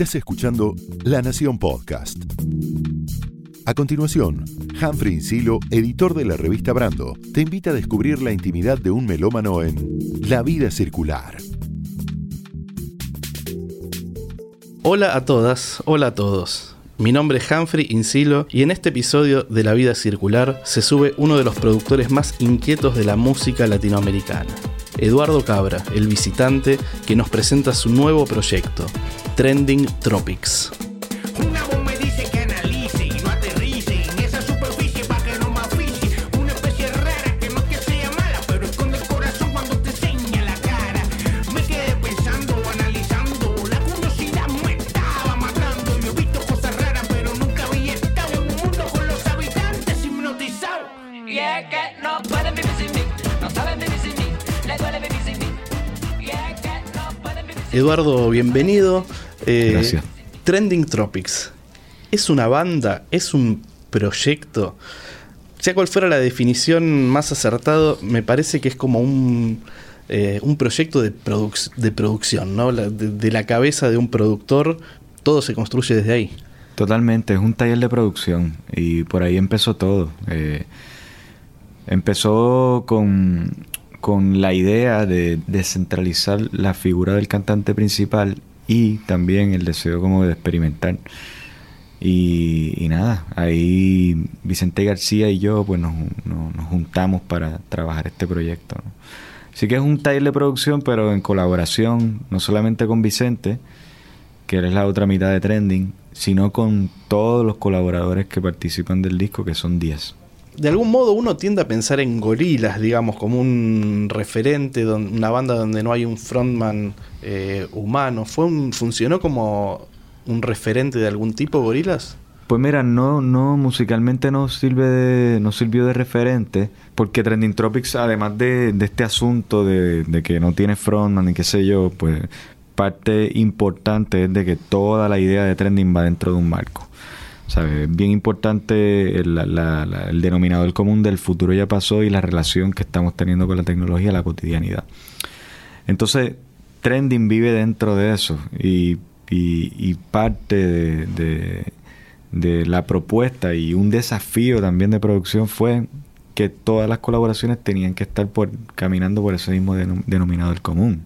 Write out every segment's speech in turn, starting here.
Estás escuchando La Nación Podcast. A continuación, Humphrey Insilo, editor de la revista Brando, te invita a descubrir la intimidad de un melómano en La vida circular. Hola a todas, hola a todos. Mi nombre es Humphrey Insilo y en este episodio de La Vida Circular se sube uno de los productores más inquietos de la música latinoamericana, Eduardo Cabra, el visitante, que nos presenta su nuevo proyecto, Trending Tropics. Eduardo, bienvenido. Eh, Gracias. Trending Tropics. ¿Es una banda? ¿Es un proyecto? Sea cual fuera la definición más acertado, me parece que es como un, eh, un proyecto de, produc- de producción, ¿no? La- de, de la cabeza de un productor, todo se construye desde ahí. Totalmente, es un taller de producción y por ahí empezó todo. Eh, empezó con, con la idea de descentralizar la figura del cantante principal y también el deseo como de experimentar. Y, nada, ahí Vicente García y yo pues nos, nos- nos juntamos para trabajar este proyecto. ¿no? Así que es un taller de producción, pero en colaboración, no solamente con Vicente, que eres la otra mitad de Trending, sino con todos los colaboradores que participan del disco, que son 10. De algún modo uno tiende a pensar en gorilas, digamos, como un referente, una banda donde no hay un frontman eh, humano. ¿Fue un, ¿Funcionó como un referente de algún tipo, gorilas? Pues mira, no, no, musicalmente no sirve de, no sirvió de referente, porque Trending Tropics, además de, de este asunto de, de que no tiene frontman y qué sé yo, pues parte importante es de que toda la idea de Trending va dentro de un marco. ¿Sabes? Es bien importante el, la- el denominador común del futuro ya pasó y la relación que estamos teniendo con la tecnología, la cotidianidad. Entonces, Trending vive dentro de eso y, y- y parte de, de- la propuesta y un desafío también de producción fue que todas las colaboraciones tenían que estar caminando por ese mismo denom- denominador común.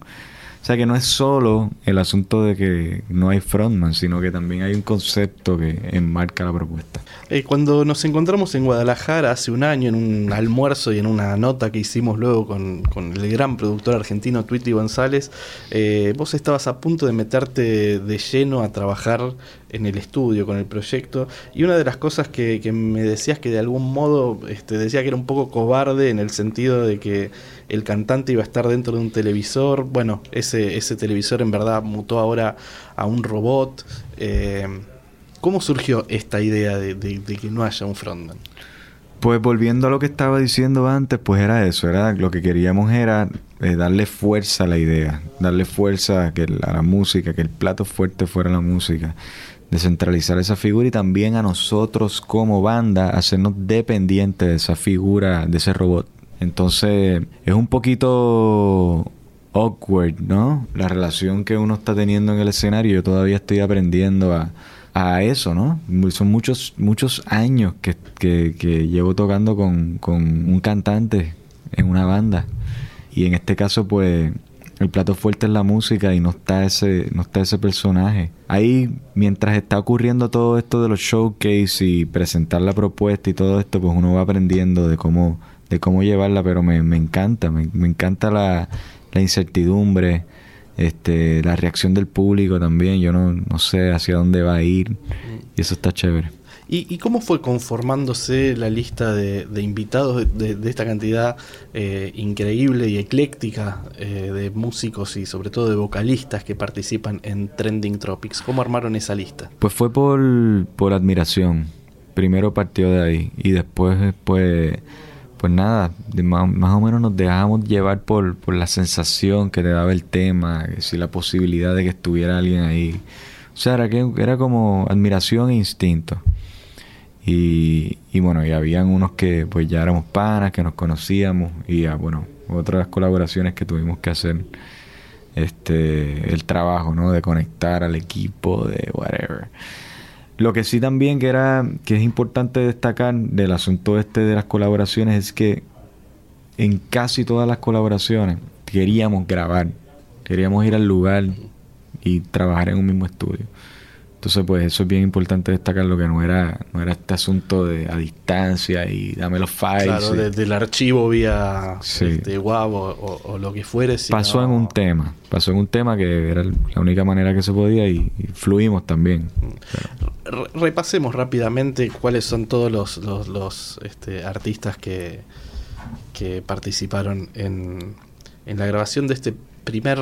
O sea que no es solo el asunto de que no hay frontman, sino que también hay un concepto que enmarca la propuesta. Eh, cuando nos encontramos en Guadalajara hace un año en un almuerzo y en una nota que hicimos luego con, con el gran productor argentino Twitty González, eh, vos estabas a punto de meterte de lleno a trabajar en el estudio con el proyecto y una de las cosas que, que me decías que de algún modo este, decía que era un poco cobarde en el sentido de que el cantante iba a estar dentro de un televisor, bueno, ese, ese televisor en verdad mutó ahora a un robot. eh, ¿Cómo surgió esta idea de, que no haya un frontman? Pues volviendo a lo que estaba diciendo antes, pues era eso, era lo que queríamos era eh, darle fuerza a la idea, darle fuerza a, que a la música, que el plato fuerte fuera la música, descentralizar esa figura y también a nosotros como banda hacernos dependientes de esa figura, de ese robot. Entonces es un poquito awkward, ¿no? La relación que uno está teniendo en el escenario, yo todavía estoy aprendiendo a, a eso, ¿no? Son muchos, muchos años que, que- que llevo tocando con, con un cantante en una banda. Y en este caso, pues, el plato fuerte es la música y no está ese, no está ese personaje. Ahí, mientras está ocurriendo todo esto de los showcase y presentar la propuesta y todo esto, pues uno va aprendiendo de cómo, de cómo llevarla, pero me, me encanta, me, me encanta la, la incertidumbre, este, la reacción del público también. Yo no, no sé hacia dónde va a ir y eso está chévere. ¿Y, y cómo fue conformándose la lista de, invitados de, esta cantidad eh, increíble y ecléctica eh, de músicos y sobre todo de vocalistas que participan en Trending Tropics? ¿Cómo armaron esa lista? Pues fue por, por admiración. Primero partió de ahí y después, pues, pues nada, de más, más o menos nos dejamos llevar por, por la sensación que te daba el tema, si la posibilidad de que estuviera alguien ahí. O sea, era, que, era como admiración e instinto. Y, y bueno, y habían unos que pues ya éramos panas, que nos conocíamos y ya, bueno, otras colaboraciones que tuvimos que hacer este el trabajo, ¿no? De conectar al equipo, de whatever. Lo que sí también que era que es importante destacar del asunto este de las colaboraciones es que en casi todas las colaboraciones queríamos grabar, queríamos ir al lugar y trabajar en un mismo estudio. Entonces, pues eso es bien importante destacar lo que no era, no era este asunto de a distancia y dame los files. Claro, y- de- del archivo vía Sí. este, WAV o, o- o lo que fuere. sino- pasó en un tema, pasó en un tema que era la única manera que se podía y, y fluimos también. Re- repasemos rápidamente cuáles son todos los, los, los, este, artistas que, que participaron en, en la grabación de este primer...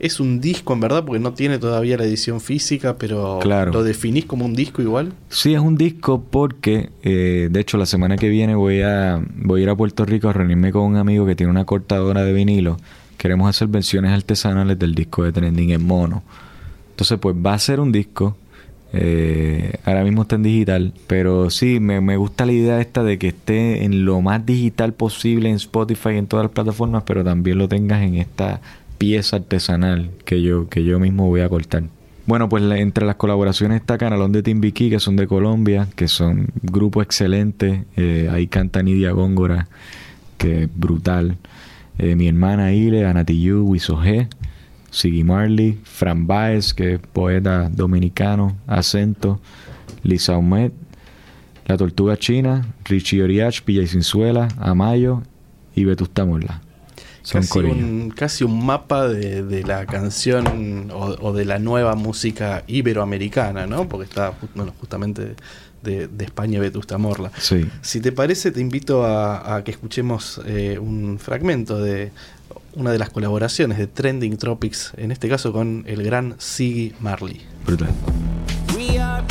Es un disco en verdad porque no tiene todavía la edición física, pero Claro. lo definís como un disco igual. Sí, es un disco porque, eh, de hecho, la semana que viene voy a, voy a ir a Puerto Rico a reunirme con un amigo que tiene una cortadora de vinilo. Queremos hacer versiones artesanales del disco de Trending en mono. Entonces, pues va a ser un disco. eh, ahora mismo está en digital, pero sí, me, me gusta la idea esta de que esté en lo más digital posible en Spotify y en todas las plataformas, pero también lo tengas en esta pieza artesanal que yo, que yo mismo voy a cortar. Bueno, pues entre las colaboraciones está Canalón de Timbiquí, que son de Colombia, que son grupo excelente. Eh, ahí canta Nidia Góngora, que es brutal. Eh, mi hermana Ile, Anatiyu, Wiso G, Siggy Marley, Fran Baez, que es poeta dominicano, Acento, Lisa Humet, La Tortuga China, Richie Oriach, Pilla y Cinzuela, Amayo y Vetusta Morla. Son Casi un, casi un mapa de, de la canción o, o de la nueva música iberoamericana, ¿no? Porque está bueno, justamente de, de España Vetusta Morla. Sí. Si te parece, te invito a, a que escuchemos eh, un fragmento de una de las colaboraciones de Trending Tropics, en este caso con el gran Siggy Marley. Brutal. We are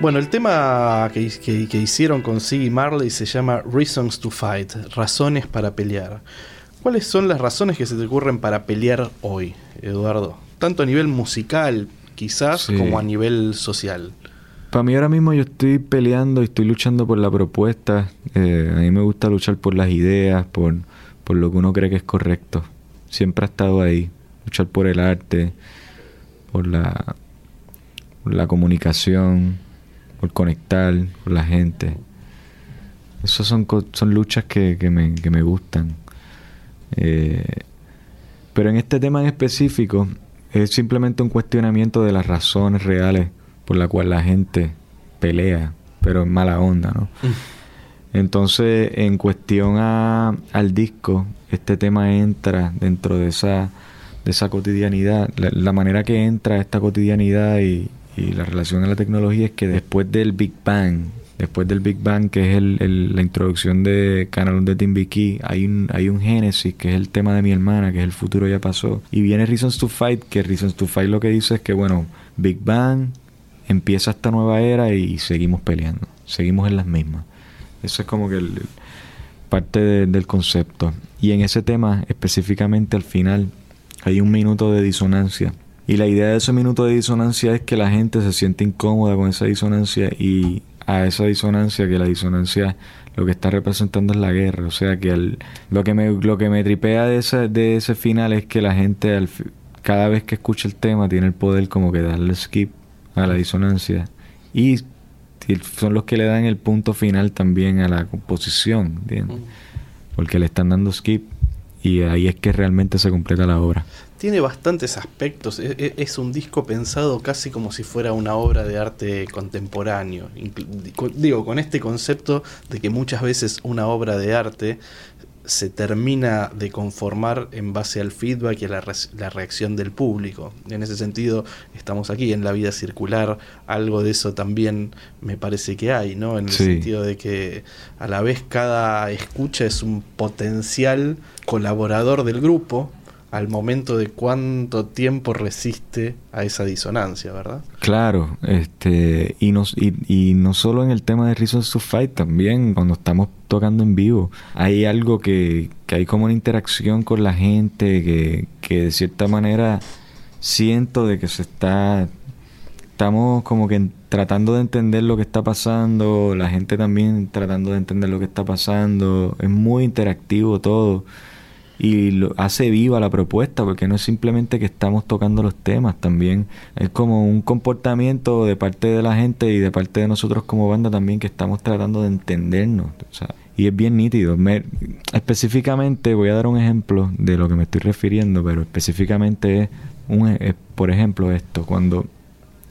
Bueno, el tema que, que- que hicieron con Siggy Marley se llama Reasons to Fight, razones para pelear. ¿Cuáles son las razones que se te ocurren para pelear hoy, Eduardo? Tanto a nivel musical, quizás, Sí. como a nivel social. Para mí ahora mismo yo estoy peleando y estoy luchando por la propuesta. Eh, a mí me gusta luchar por las ideas, por, por lo que uno cree que es correcto. Siempre ha estado ahí. Luchar por el arte, por la, por la comunicación, por conectar con la gente. Esas son, son luchas que, que me, que me gustan. Eh, pero en este tema en específico es simplemente un cuestionamiento de las razones reales por la cual la gente pelea, pero en mala onda, ¿no? Entonces, en cuestión a- al disco, este tema entra dentro de esa, de esa cotidianidad. La, la manera que entra esta cotidianidad y, y la relación a la tecnología es que después del Big Bang, después del Big Bang, que es la introducción de Canal de Timbiquí, hay un, hay un génesis, que es el tema de mi hermana, que es el futuro ya pasó. Y viene Reasons to Fight, que Reasons to Fight lo que dice es que, bueno, Big Bang, empieza esta nueva era y seguimos peleando, seguimos en las mismas. Eso es como que parte de- del concepto. Y en ese tema, específicamente al final, hay un minuto de disonancia. Y la idea de ese minuto de disonancia es que la gente se siente incómoda con esa disonancia y a esa disonancia, que la disonancia lo que está representando es la guerra. O sea que al- lo que me lo que me tripea de ese, de ese final es que la gente al cada vez que escucha el tema tiene el poder como que darle skip a la disonancia. Y y son los que le dan el punto final también a la composición, ¿entiendes? Porque le están dando skip y ahí es que realmente se completa la obra. Tiene bastantes aspectos. e- e- Es un disco pensado casi como si fuera una obra de arte contemporáneo. Digo, con este concepto de que muchas veces una obra de arte se termina de conformar en base al feedback y a la, re- la reacción del público. En ese sentido, estamos aquí en la vida circular, algo de eso también me parece que hay, ¿no? En el Sí. sentido de que a la vez cada escucha es un potencial colaborador del grupo, al momento de cuánto tiempo resiste a esa disonancia, ¿verdad? Claro, este, y no, y, y no solo en el tema de to Fight, también cuando estamos tocando en vivo, hay algo que, que hay como una interacción con la gente, que, que de cierta manera siento de que se está, estamos como que tratando de entender lo que está pasando, la gente también tratando de entender lo que está pasando, es muy interactivo todo y lo hace viva la propuesta porque no es simplemente que estamos tocando los temas también es como un comportamiento de parte de la gente y de parte de nosotros como banda también que estamos tratando de entendernos o sea, y es bien nítido. Me- específicamente voy a dar un ejemplo de lo que me estoy refiriendo pero específicamente es, un, es, por ejemplo esto. Cuando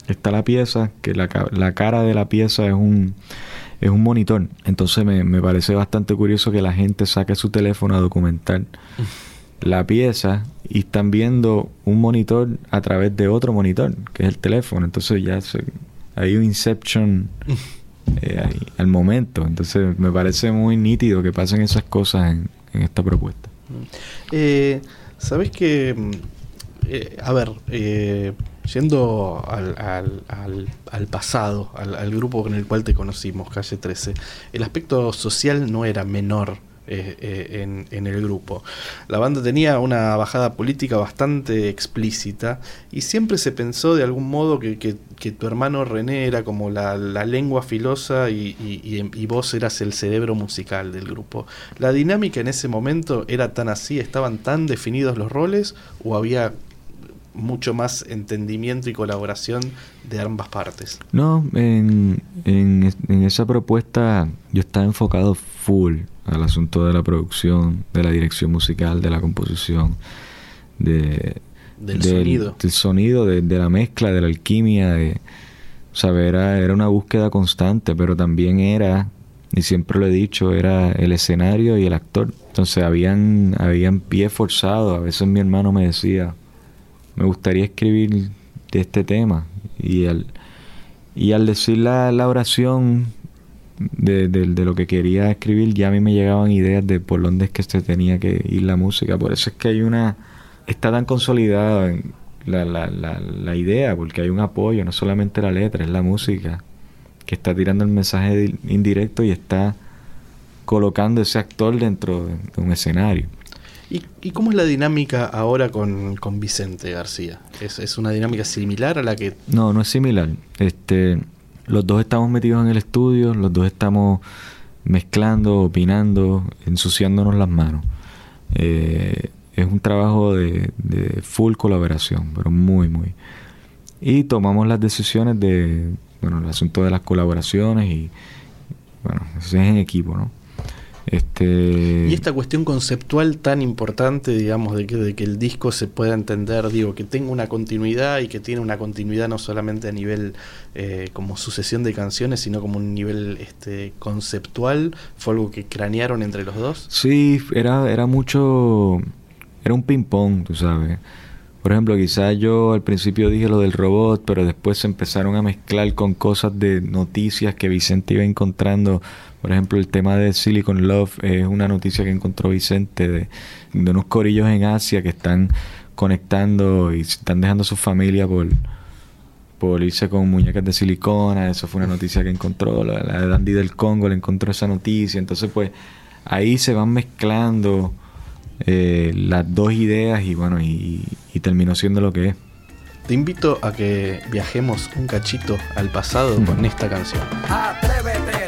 está la pieza que la, la cara de la pieza es un es un monitor. Entonces me, me parece bastante curioso que la gente saque su teléfono a documentar la pieza y están viendo un monitor a través de otro monitor, que es el teléfono. Entonces ya se- hay un inception eh, ahí, al momento. Entonces me parece muy nítido que pasen esas cosas en, en esta propuesta. Eh, Sabes que, mm, eh, a ver, eh, yendo al, al- pasado, al, grupo con el cual te conocimos, Calle 13, el aspecto social no era menor. eh, eh, en, en el grupo. La banda tenía una bajada política bastante explícita y siempre se pensó de algún modo que, que- tu hermano René era como la, la lengua filosa y- y- y vos eras el cerebro musical del grupo. ¿La dinámica en ese momento era tan así? ¿Estaban tan definidos los roles o había mucho más entendimiento y colaboración de ambas partes? No, en, en, en esa propuesta yo estaba enfocado full al asunto de la producción, de la dirección musical, de la composición, de, Del sonido. del sonido, de, de la mezcla, de la alquimia, de, o sea, era, era una búsqueda constante, pero también era, y siempre lo he dicho, era el escenario y el actor. Entonces habían, habían pie forzado, a veces mi hermano me decía, me gustaría escribir de este tema, y al, y al decir la, la oración de, de- de lo que quería escribir, ya a mí me llegaban ideas de por dónde es que se tenía que ir la música. Por eso es que hay una... Está tan consolidada la, la, la, la idea, porque hay un apoyo, no solamente la letra, es la música, que está tirando el mensaje di- indirecto y está colocando ese actor dentro de, de un escenario. ¿Y, y cómo es la dinámica ahora con, con Vicente García? ¿Es, una dinámica similar a la que... No, no es similar. Este, los dos estamos metidos en el estudio, los dos estamos mezclando, opinando, ensuciándonos las manos. Eh, es un trabajo de, de full colaboración, pero muy, muy. Y tomamos las decisiones de, bueno, el asunto de las colaboraciones y, bueno, eso es en equipo, ¿no? Este, Y esta cuestión conceptual tan importante, digamos, de que, de que el disco se pueda entender, digo, que tenga una continuidad y que tiene una continuidad no solamente a nivel eh, como sucesión de canciones, sino como un nivel este, conceptual, fue algo que cranearon entre los dos. Sí, era, era mucho. Era un ping-pong, tú sabes. Por ejemplo, quizás yo al principio dije lo del robot, pero después se empezaron a mezclar con cosas de noticias que Vicente iba encontrando. Por ejemplo, el tema de Silicon Love es una noticia que encontró Vicente de, de unos corillos en Asia que están conectando y están dejando a su familia por, por irse con muñecas de silicona. Eso fue una noticia que encontró. La, la de Dandy del Congo le encontró esa noticia. Entonces, pues, ahí se van mezclando eh, las dos ideas y bueno, y, y terminó siendo lo que es. Te invito a que viajemos un cachito al pasado con esta canción. Atrévete,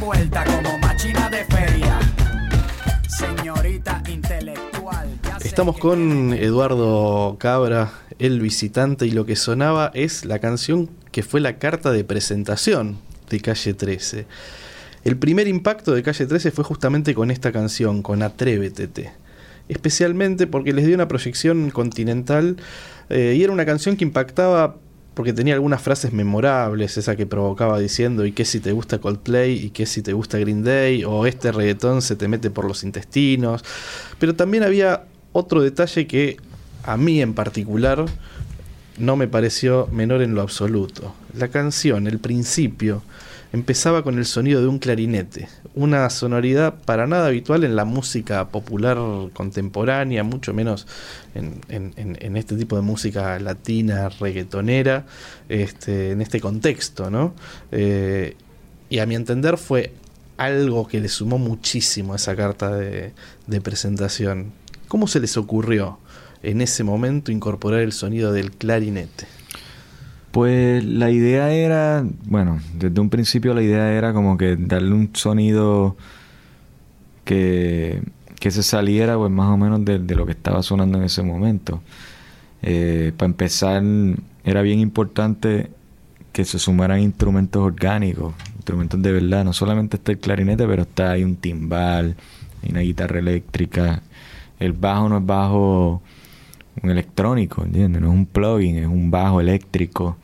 vuelta como machina de feria. Señorita intelectual. Estamos con Eduardo Cabra, el visitante, y lo que sonaba es la canción que fue la carta de presentación de Calle 13. El primer impacto de Calle 13 fue justamente con esta canción, con Atrévete. especialmente porque les dio una proyección continental eh, y era una canción que impactaba porque tenía algunas frases memorables, esa que provocaba diciendo y qué si te gusta Coldplay y qué si te gusta Green Day o este reggaetón se te mete por los intestinos, pero también había otro detalle que a mí en particular no me pareció menor en lo absoluto. La canción, el principio, empezaba con el sonido de un clarinete, una sonoridad para nada habitual en la música popular contemporánea, mucho menos en, en- en- este tipo de música latina, reggaetonera, este, en este contexto, ¿no? Eh, y a mi entender fue algo que le sumó muchísimo a esa carta de presentación. ¿Cómo se les ocurrió en ese momento incorporar el sonido del clarinete? Pues la idea era, bueno, desde un principio la idea era como que darle un sonido que, que se saliera pues más o menos de, lo que estaba sonando en ese momento. Eh, para empezar, era bien importante que se sumaran instrumentos orgánicos, instrumentos de verdad. No solamente está el clarinete, pero está ahí un timbal, hay una guitarra eléctrica. El bajo no es bajo un electrónico, ¿entiendes? No es un plugin, es un bajo eléctrico.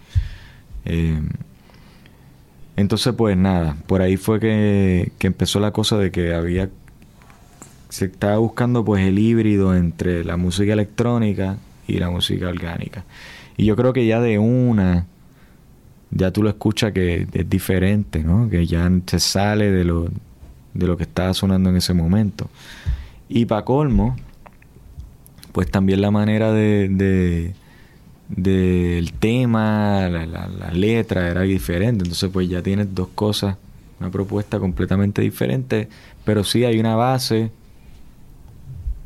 Eh, entonces, pues nada, por ahí fue que, que empezó la cosa de que había. Se estaba buscando pues el híbrido entre la música electrónica y la música orgánica. Y yo creo que ya de una, ya tú lo escuchas que es diferente, ¿no? Que ya se sale de lo, de lo que estaba sonando en ese momento. Y para colmo, pues también la manera de, de- del tema, la, la- la letra era diferente. Entonces, pues ya tienes dos cosas, una propuesta completamente diferente, pero sí hay una base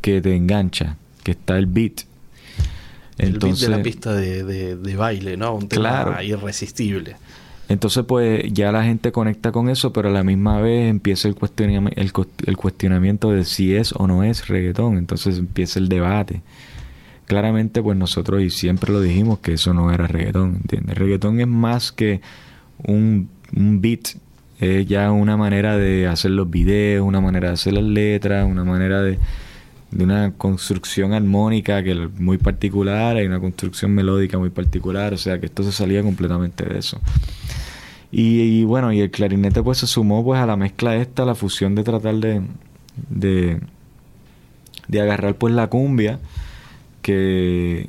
que te engancha, que está el beat. el beat de la pista de, de- de baile, ¿no? Un tema Claro. irresistible. Entonces, pues ya la gente conecta con eso, pero a la misma vez empieza el, el, cuestionamiento de si es o no es reggaetón. Entonces empieza el debate. Claramente, pues nosotros, y siempre lo dijimos, que eso no era reggaetón, ¿entiendes? Reggaetón es más que un, beat, es ya una manera de hacer los videos, una manera de hacer las letras, una manera de, de una construcción armónica que muy particular, hay una construcción melódica muy particular, o sea que esto se salía completamente de eso. Y, bueno, y el clarinete pues se sumó pues a la mezcla esta, la fusión de tratar de, de, de agarrar pues la cumbia, que,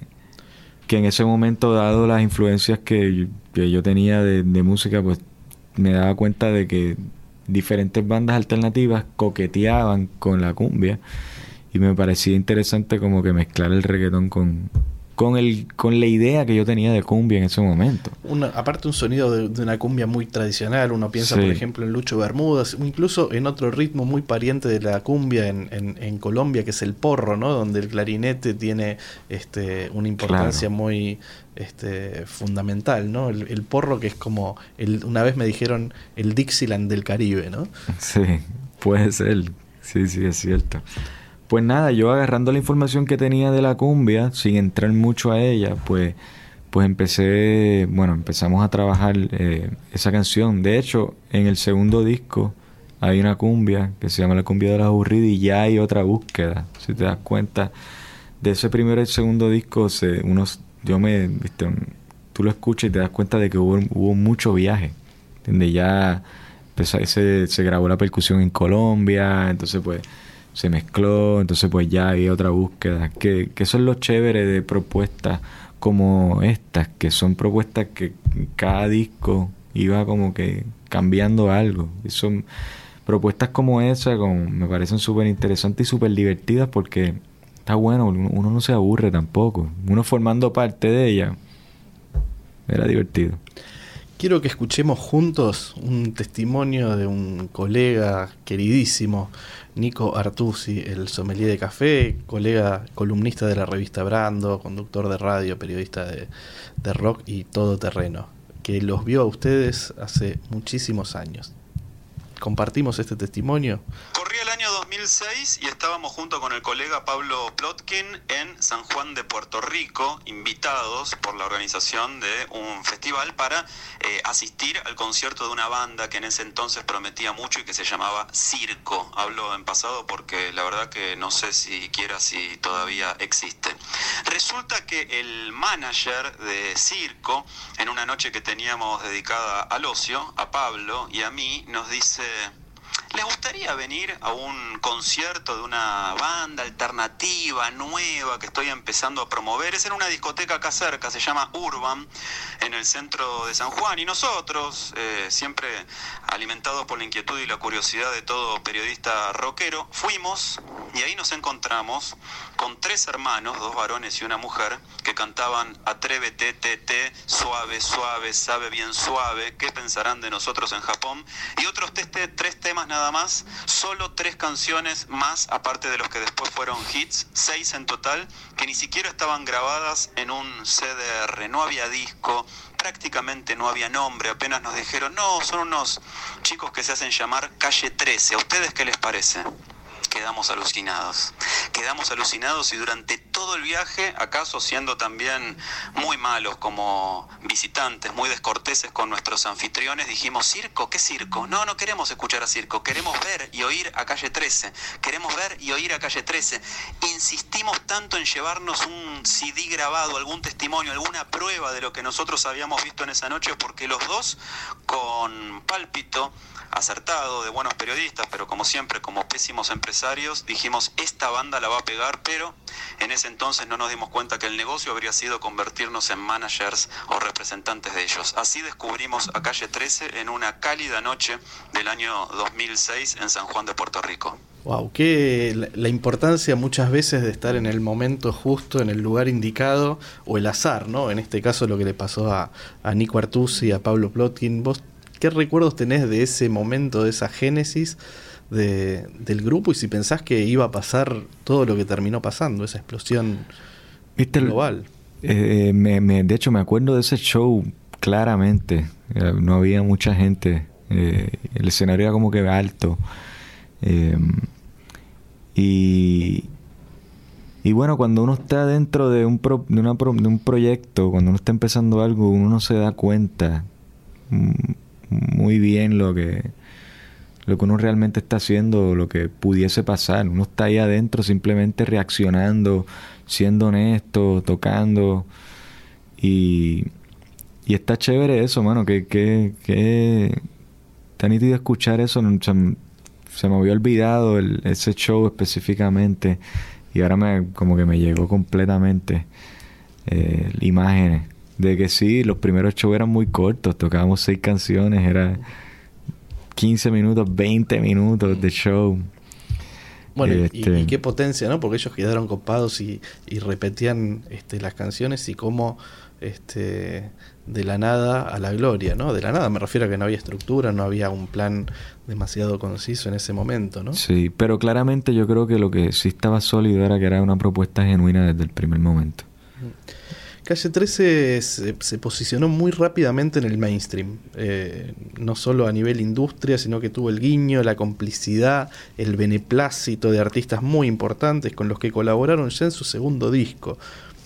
que en ese momento, dado las influencias que yo, que yo tenía de, de música, pues me daba cuenta de que diferentes bandas alternativas coqueteaban con la cumbia. Y me parecía interesante como que mezclar el reggaetón con, con, el, con la idea que yo tenía de cumbia en ese momento. Una, aparte un sonido de, de una cumbia muy tradicional, uno piensa Sí. por ejemplo en Lucho Bermudas, o incluso en otro ritmo muy pariente de la cumbia en, en- en Colombia, que es el porro, ¿no? Donde el clarinete tiene este, una importancia Claro. muy este, fundamental, ¿no? El, el porro que es como, el, una vez me dijeron, el Dixieland del Caribe, ¿no? Sí, puede ser. Sí, sí, es cierto. Pues nada, yo agarrando la información que tenía de la cumbia, sin entrar mucho a ella, pues, pues empecé, bueno, empezamos a trabajar eh, esa canción. De hecho, en el segundo disco hay una cumbia que se llama La cumbia de los aburridos y ya hay otra búsqueda. Si te das cuenta, de ese primero y segundo disco, se, unos, yo me, viste, tú lo escuchas y te das cuenta de que hubo, hubo mucho viaje. Donde ya empezó- se, se grabó la percusión en Colombia, entonces pues se mezcló, entonces pues ya hay otra búsqueda. Que, que eso es lo chévere de propuestas como estas, que son propuestas que cada disco iba como que cambiando algo. Y son propuestas como esa, con, me parecen súper interesantes y súper divertidas porque está bueno, uno, uno no se aburre tampoco. Uno formando parte de ella, era divertido. Quiero que escuchemos juntos un testimonio de un colega queridísimo, Nico Artusi, el sommelier de café, colega columnista de la revista Brando, conductor de radio, periodista de, de rock y todoterreno, que los vio a ustedes hace muchísimos años. Compartimos este testimonio. Corría el año 2006 y estábamos junto con el colega Pablo Plotkin en San Juan de Puerto Rico, invitados por la organización de un festival para eh, asistir al concierto de una banda que en ese entonces prometía mucho y que se llamaba Circo. Hablo en pasado porque la verdad que no sé siquiera si todavía existe. Resulta que el manager de Circo, en una noche que teníamos dedicada al ocio, a Pablo y a mí, nos dice... ¿Les gustaría venir a un concierto de una banda alternativa, nueva, que estoy empezando a promover? Es en una discoteca acá cerca, se llama Urban, en el centro de San Juan. Y nosotros, eh, siempre alimentados por la inquietud y la curiosidad de todo periodista rockero, fuimos y ahí nos encontramos con tres hermanos, dos varones y una mujer, que cantaban Atrévete, tete, suave, suave, sabe bien suave, ¿qué pensarán de nosotros en Japón? Y otros tres temas nada más, solo tres canciones más, aparte de los que después fueron hits, seis en total, que ni siquiera estaban grabadas en un CDR, no había disco, prácticamente no había nombre, apenas nos dijeron, no, son unos chicos que se hacen llamar Calle 13, ¿a ustedes qué les parece? Quedamos alucinados. Quedamos alucinados y durante todo el viaje, acaso siendo también muy malos como visitantes, muy descorteses con nuestros anfitriones, dijimos, ¿circo? ¿Qué circo? No, no queremos escuchar a circo, queremos ver y oír a calle 13. Queremos ver y oír a calle 13. Insistimos tanto en llevarnos un CD grabado, algún testimonio, alguna prueba de lo que nosotros habíamos visto en esa noche, porque los dos, con pálpito, acertado, de buenos periodistas, pero como siempre, como pésimos empresarios, dijimos, esta banda la va a pegar, pero en ese entonces no nos dimos cuenta que el negocio habría sido convertirnos en managers o representantes de ellos. Así descubrimos a Calle 13 en una cálida noche del año 2006 en San Juan de Puerto Rico. Wow, que la, importancia muchas veces de estar en el momento justo, en el lugar indicado, o el azar, ¿no? En este caso lo que le pasó a, a Nico Artusi, a Pablo Plotkin. ¿Vos qué recuerdos tenés de ese momento, de esa génesis de- del grupo? Y si pensás que iba a pasar todo lo que terminó pasando, esa explosión ¿Viste el- global. Eh, me, me- de hecho, me acuerdo de ese show claramente. Eh, no había mucha gente. Eh, el escenario era como que alto. Eh, y, y bueno, cuando uno está dentro de un, pro- de, una pro- de un proyecto, cuando uno está empezando algo, uno no se da cuenta mm, muy bien lo que, lo que uno realmente está haciendo, lo que pudiese pasar. Uno está ahí adentro simplemente reaccionando, siendo honesto, tocando. Y, y está chévere eso, mano. Que, que, que está nítido escuchar eso. Se, se me había olvidado el- ese show específicamente. Y ahora me, como que me llegó completamente eh, imágenes. De que sí, los primeros shows eran muy cortos. Tocábamos seis canciones. Era 15 minutos, 20 minutos de show. Bueno, y- Este- y, qué potencia, ¿no? Porque ellos quedaron copados y, y repetían este, las canciones y cómo este, de la nada a la gloria, ¿no? De la nada me refiero a que no había estructura, no había un plan demasiado conciso en ese momento, ¿no? Sí, pero claramente yo creo que lo que sí estaba sólido era que era una propuesta genuina desde el primer momento. Calle 13 se, posicionó muy rápidamente en el mainstream, eh, no solo a nivel industria, sino que tuvo el guiño, la complicidad, el beneplácito de artistas muy importantes con los que colaboraron ya en su segundo disco.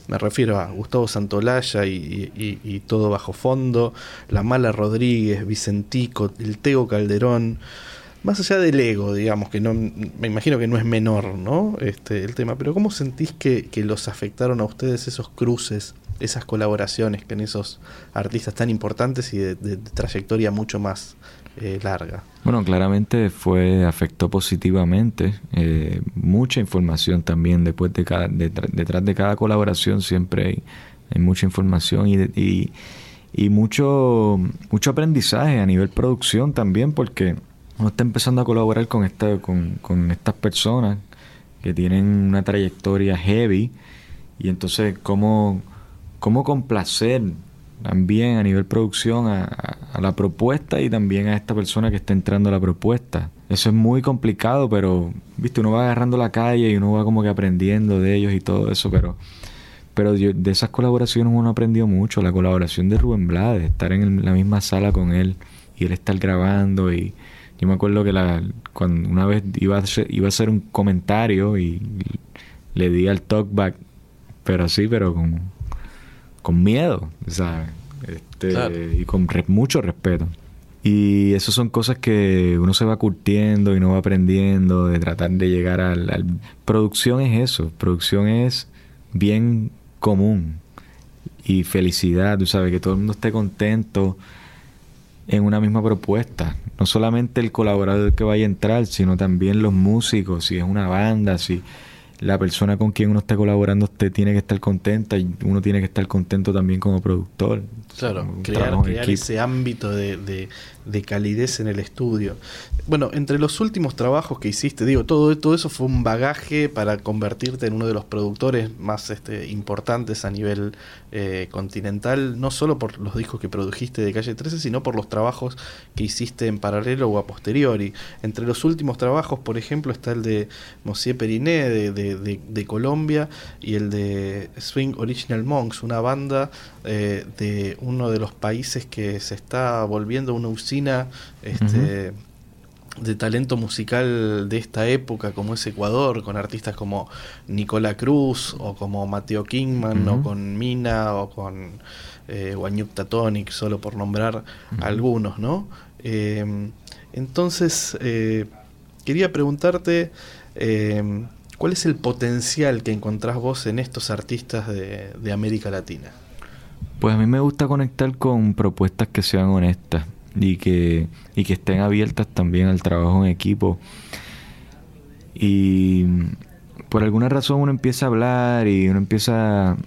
Me refiero a Gustavo Santolaya y, todo bajo fondo, La Mala Rodríguez, Vicentico, el Tego Calderón. Más allá del ego, digamos, que no me imagino que no es menor, ¿no? Este, el tema. Pero ¿cómo sentís que los afectaron a ustedes esos cruces, esas colaboraciones con esos artistas tan importantes y de, trayectoria mucho más eh, larga? Bueno, claramente fue, afectó positivamente. eh, mucha información también después de cada, detrás, de cada colaboración siempre hay, mucha información y, y, y mucho, mucho aprendizaje a nivel producción también porque uno está empezando a colaborar con, esta, con, con estas personas que tienen una trayectoria heavy y entonces cómo, cómo complacer también a nivel producción a, la propuesta y también a esta persona que está entrando a la propuesta. Eso es muy complicado, pero viste, uno va agarrando la calle y uno va como que aprendiendo de ellos y todo eso, pero pero yo- de esas colaboraciones uno aprendió mucho. La colaboración de Rubén Blades, estar en la misma sala con él y él estar grabando y Yo me acuerdo que la, cuando una vez iba a, iba a hacer un comentario y le di al talkback, pero así, pero con, con miedo, ¿sabes? Este, Claro. Y con re- mucho respeto. Y eso son cosas que uno se va curtiendo y no va aprendiendo, de tratar de llegar al, al- Producción es eso, producción es bien común y felicidad, tú sabes, que todo el mundo esté contento en una misma propuesta. No solamente el colaborador que vaya a entrar, sino también los músicos, si es una banda, si la persona con quien uno está colaborando usted tiene que estar contenta y uno tiene que estar contento también como productor. Claro, crear, crear ese ámbito de, de- de calidez en el estudio. Bueno, entre los últimos trabajos que hiciste, digo, todo, todo eso fue un bagaje para convertirte en uno de los productores más este, importantes a nivel eh, continental, no solo por los discos que produjiste de Calle 13, sino por los trabajos que hiciste en paralelo o a posteriori. Entre los últimos trabajos, por ejemplo, está el de Monsieur Periné de, de- de- de Colombia y el de Swing Original Monks, una banda eh, de uno de los países que se está volviendo una usina este, de talento musical de esta época, como es Ecuador, con artistas como Nicola Cruz o como Mateo Kingman o con Mina o con eh, Wanyuk Tatonic, solo por nombrar algunos, ¿no? Eh, entonces, eh, quería preguntarte eh, cuál es el potencial que encontrás vos en estos artistas de, de América Latina. Pues a mí me gusta conectar con propuestas que sean honestas y que, y que estén abiertas también al trabajo en equipo. Y por alguna razón uno empieza a hablar y uno empieza a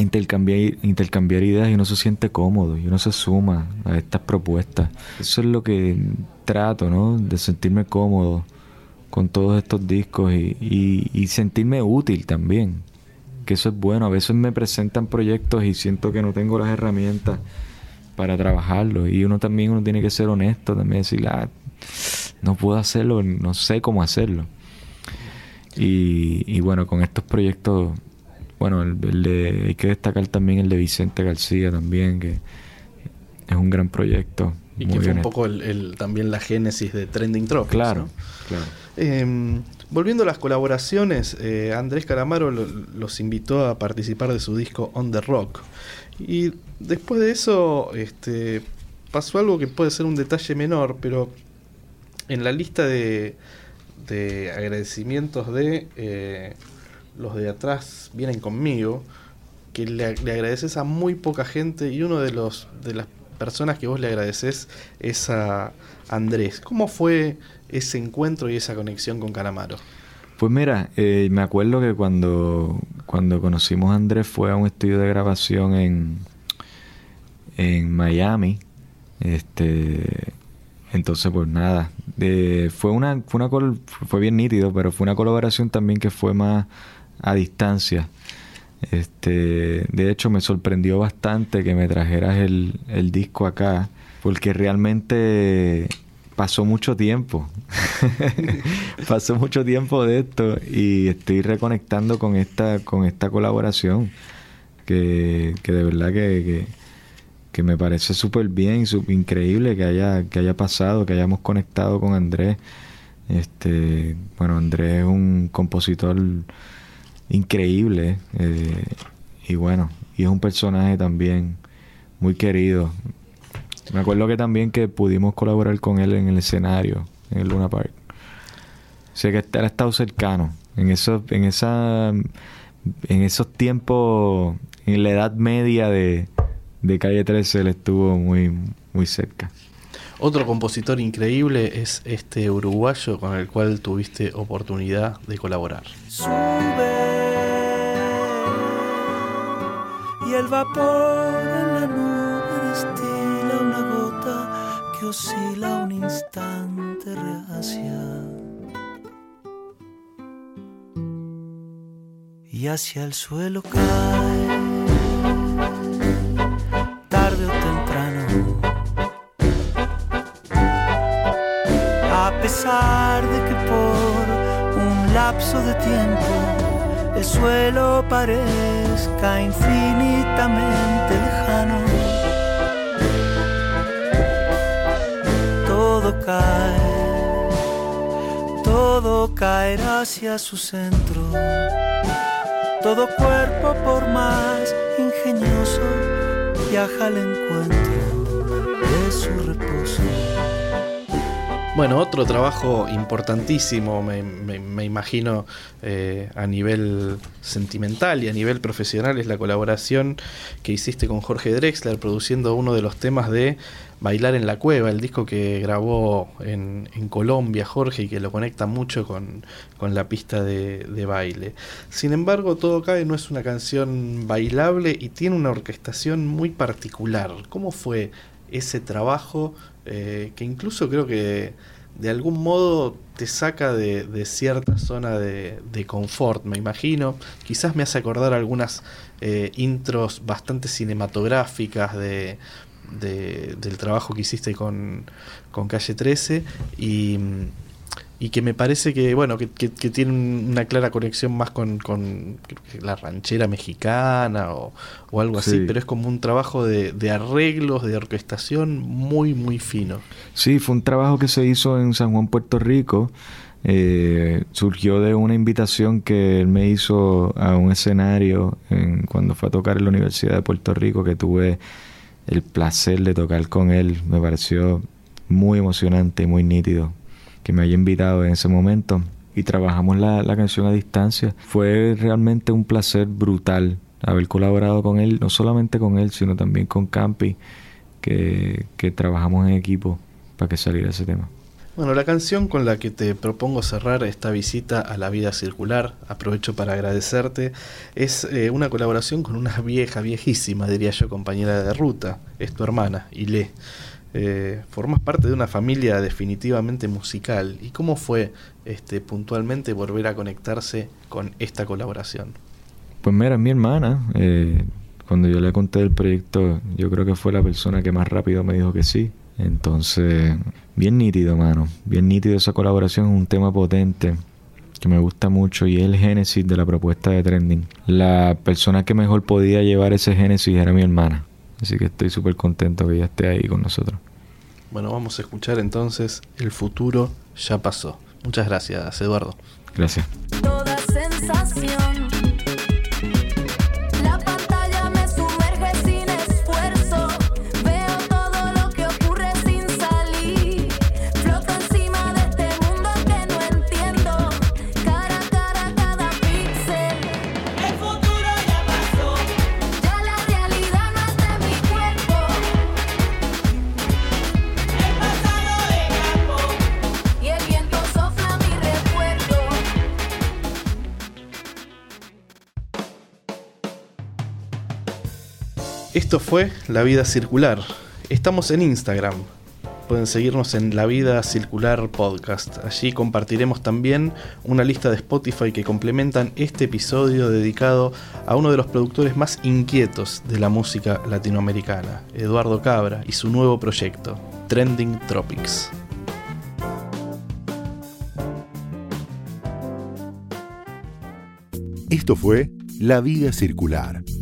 intercambiar, intercambiar ideas y uno se siente cómodo y uno se suma a estas propuestas. Eso es lo que trato, ¿no? De sentirme cómodo con todos estos discos y, y- y sentirme útil también. Que eso es bueno. A veces me presentan proyectos y siento que no tengo las herramientas para trabajarlo. Y uno también uno tiene que ser honesto, también decir, ah, no puedo hacerlo, no sé cómo hacerlo. Y, y bueno, con estos proyectos, bueno, el, el de, hay que destacar también el de Vicente García también, que es un gran proyecto. Y que fue un poco el, el- también la génesis de Trending Tropics. Claro, ¿no? claro. Eh, volviendo a las colaboraciones, eh, Andrés Calamaro lo- los invitó a participar de su disco On the Rock. Y después de eso este, pasó algo que puede ser un detalle menor, pero en la lista de, de agradecimientos de eh, los de atrás vienen conmigo, que le, le agradeces a muy poca gente y uno de los de las personas que vos le agradeces es a Andrés. ¿Cómo fue ese encuentro y esa conexión con Calamaro? Pues mira, eh, me acuerdo que cuando, cuando conocimos a Andrés fue a un estudio de grabación en, en Miami. Este, entonces, pues nada, fue una, fue una fue bien nítido, pero fue una colaboración también que fue más a distancia. Este, de hecho, me sorprendió bastante que me trajeras el, el disco acá, porque realmente pasó mucho tiempo. pasó mucho tiempo de esto y estoy reconectando con esta, con esta colaboración. Que, que de verdad que, que, me parece súper bien, súper increíble que haya, que haya pasado, que hayamos conectado con Andrés. Este, bueno, Andrés es un compositor increíble eh, y bueno, y es un personaje también muy querido. Me acuerdo que también que pudimos colaborar con él en el escenario, en el Luna Park. Sé que él ha estado cercano. En eso, en esa, en esos tiempos, en la edad media de, de Calle 13, él estuvo muy, muy cerca. Otro compositor increíble es este uruguayo con el cual tuviste oportunidad de colaborar. sube el vapor en la nube destila una gota que oscila un instante reacia y hacia el suelo cae. Tarde o temprano a pesar de que por un lapso de tiempo el suelo parezca infinitamente lejano. Todo cae, todo caerá hacia su centro. Todo cuerpo, por más ingenioso, viaja al encuentro de su reposo. Bueno, otro trabajo importantísimo, me, me- imagino, eh, a nivel sentimental y a nivel profesional, es la colaboración que hiciste con Jorge Drexler, produciendo uno de los temas de Bailar en la Cueva, el disco que grabó en, en Colombia Jorge y que lo conecta mucho con, con la pista de, de baile. Sin embargo, Todo Cae no es una canción bailable y tiene una orquestación muy particular. ¿Cómo fue ese trabajo eh, que incluso creo que de algún modo te saca de, cierta zona de, de confort, me imagino. Quizás me hace acordar algunas eh, intros bastante cinematográficas de, de- del trabajo que hiciste con, con Calle 13 y, y que me parece que, bueno, que, que- que tiene una clara conexión más con, con la ranchera mexicana o, o algo así, Sí. pero es como un trabajo de, de arreglos, de orquestación muy, muy fino. Sí, fue un trabajo que se hizo en San Juan, Puerto Rico. Eh, surgió de una invitación que él me hizo a un escenario en- cuando fue a tocar en la Universidad de Puerto Rico, que tuve el placer de tocar con él. Me pareció muy emocionante y muy nítido que me haya invitado en ese momento. Y trabajamos la, la canción a distancia. Fue realmente un placer brutal haber colaborado con él, no solamente con él, sino también con Campi, que, que trabajamos en equipo para que saliera ese tema. Bueno, la canción con la que te propongo cerrar esta visita a la vida circular, aprovecho para agradecerte, es eh, una colaboración con una vieja, viejísima, diría yo, compañera de ruta, es tu hermana, Ile. Eh, formas parte de una familia definitivamente musical. ¿Y cómo fue este, puntualmente volver a conectarse con esta colaboración? Pues mira, mi hermana. eh, cuando yo le conté el proyecto, yo creo que fue la persona que más rápido me dijo que sí. Entonces, bien nítido, mano. Bien nítido esa colaboración. Es un tema potente que me gusta mucho y es el génesis de la propuesta de Trending. La persona que mejor podía llevar ese génesis era mi hermana. Así que estoy súper contento que ella esté ahí con nosotros. Bueno, vamos a escuchar entonces El futuro ya pasó. Muchas gracias, Eduardo. Gracias. toda sensación. Esto fue La Vida Circular. Estamos en Instagram. Pueden seguirnos en La Vida Circular Podcast. Allí compartiremos también una lista de Spotify que complementan este episodio dedicado a uno de los productores más inquietos de la música latinoamericana, Eduardo Cabra, y su nuevo proyecto, Trending Tropics. Esto fue La Vida Circular,